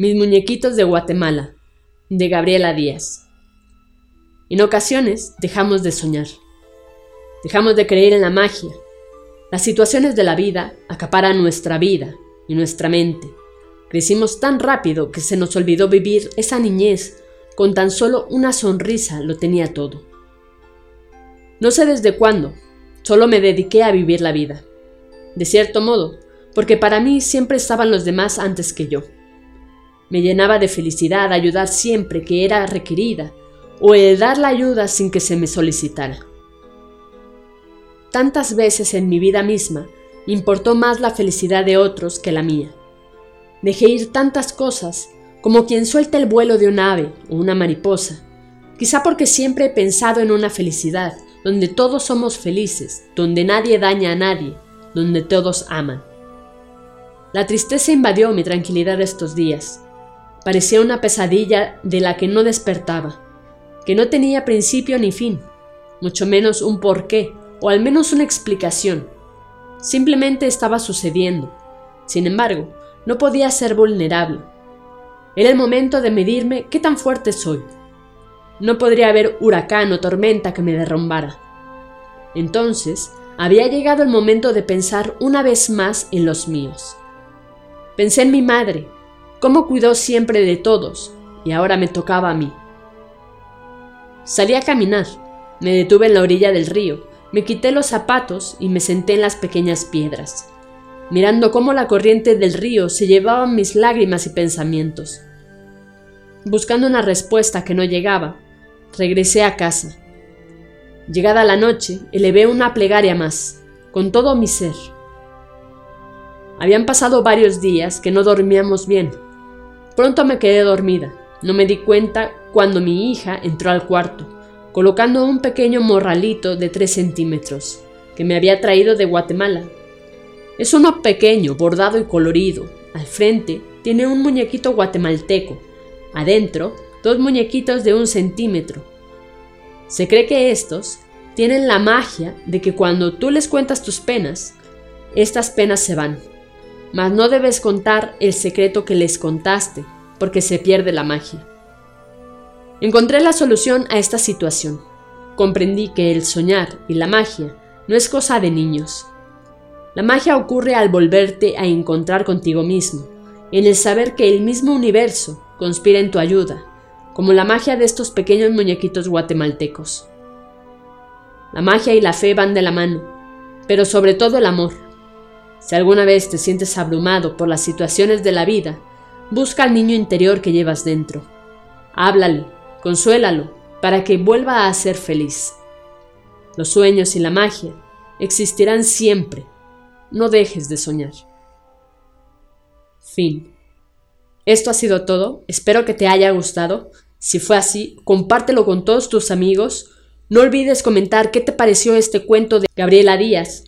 Mis muñequitos de Guatemala, de Gabriela Díaz. En ocasiones dejamos de soñar. Dejamos de creer en la magia. Las situaciones de la vida acaparan nuestra vida y nuestra mente. Crecimos tan rápido que se nos olvidó vivir esa niñez con tan solo una sonrisa lo tenía todo. No sé desde cuándo, solo me dediqué a vivir la vida. De cierto modo, porque para mí siempre estaban los demás antes que yo. Me llenaba de felicidad ayudar siempre que era requerida o el dar la ayuda sin que se me solicitara. Tantas veces en mi vida misma importó más la felicidad de otros que la mía. Dejé ir tantas cosas como quien suelta el vuelo de un ave o una mariposa, quizá porque siempre he pensado en una felicidad donde todos somos felices, donde nadie daña a nadie, donde todos aman. La tristeza invadió mi tranquilidad estos días, Parecía una pesadilla de la que no despertaba, que no tenía principio ni fin, mucho menos un porqué o al menos una explicación. Simplemente estaba sucediendo. Sin embargo, no podía ser vulnerable. Era el momento de medirme qué tan fuerte soy. No podría haber huracán o tormenta que me derrumbara. Entonces, había llegado el momento de pensar una vez más en los míos. Pensé en mi madre, cómo cuidó siempre de todos, y ahora me tocaba a mí. Salí a caminar, me detuve en la orilla del río, me quité los zapatos y me senté en las pequeñas piedras, mirando cómo la corriente del río se llevaba mis lágrimas y pensamientos. Buscando una respuesta que no llegaba, regresé a casa. Llegada la noche, elevé una plegaria más, con todo mi ser. Habían pasado varios días que no dormíamos bien, Pronto me quedé dormida. No me di cuenta cuando mi hija entró al cuarto, colocando un pequeño morralito de 3 centímetros, que me había traído de Guatemala. Es uno pequeño, bordado y colorido. Al frente tiene un muñequito guatemalteco. Adentro, dos muñequitos de un centímetro. Se cree que estos tienen la magia de que cuando tú les cuentas tus penas, estas penas se van mas no debes contar el secreto que les contaste, porque se pierde la magia. Encontré la solución a esta situación. Comprendí que el soñar y la magia no es cosa de niños. La magia ocurre al volverte a encontrar contigo mismo, en el saber que el mismo universo conspira en tu ayuda, como la magia de estos pequeños muñequitos guatemaltecos. La magia y la fe van de la mano, pero sobre todo el amor si alguna vez te sientes abrumado por las situaciones de la vida, busca al niño interior que llevas dentro. Háblale, consuélalo, para que vuelva a ser feliz. Los sueños y la magia existirán siempre. No dejes de soñar. Fin. Esto ha sido todo. Espero que te haya gustado. Si fue así, compártelo con todos tus amigos. No olvides comentar qué te pareció este cuento de Gabriela Díaz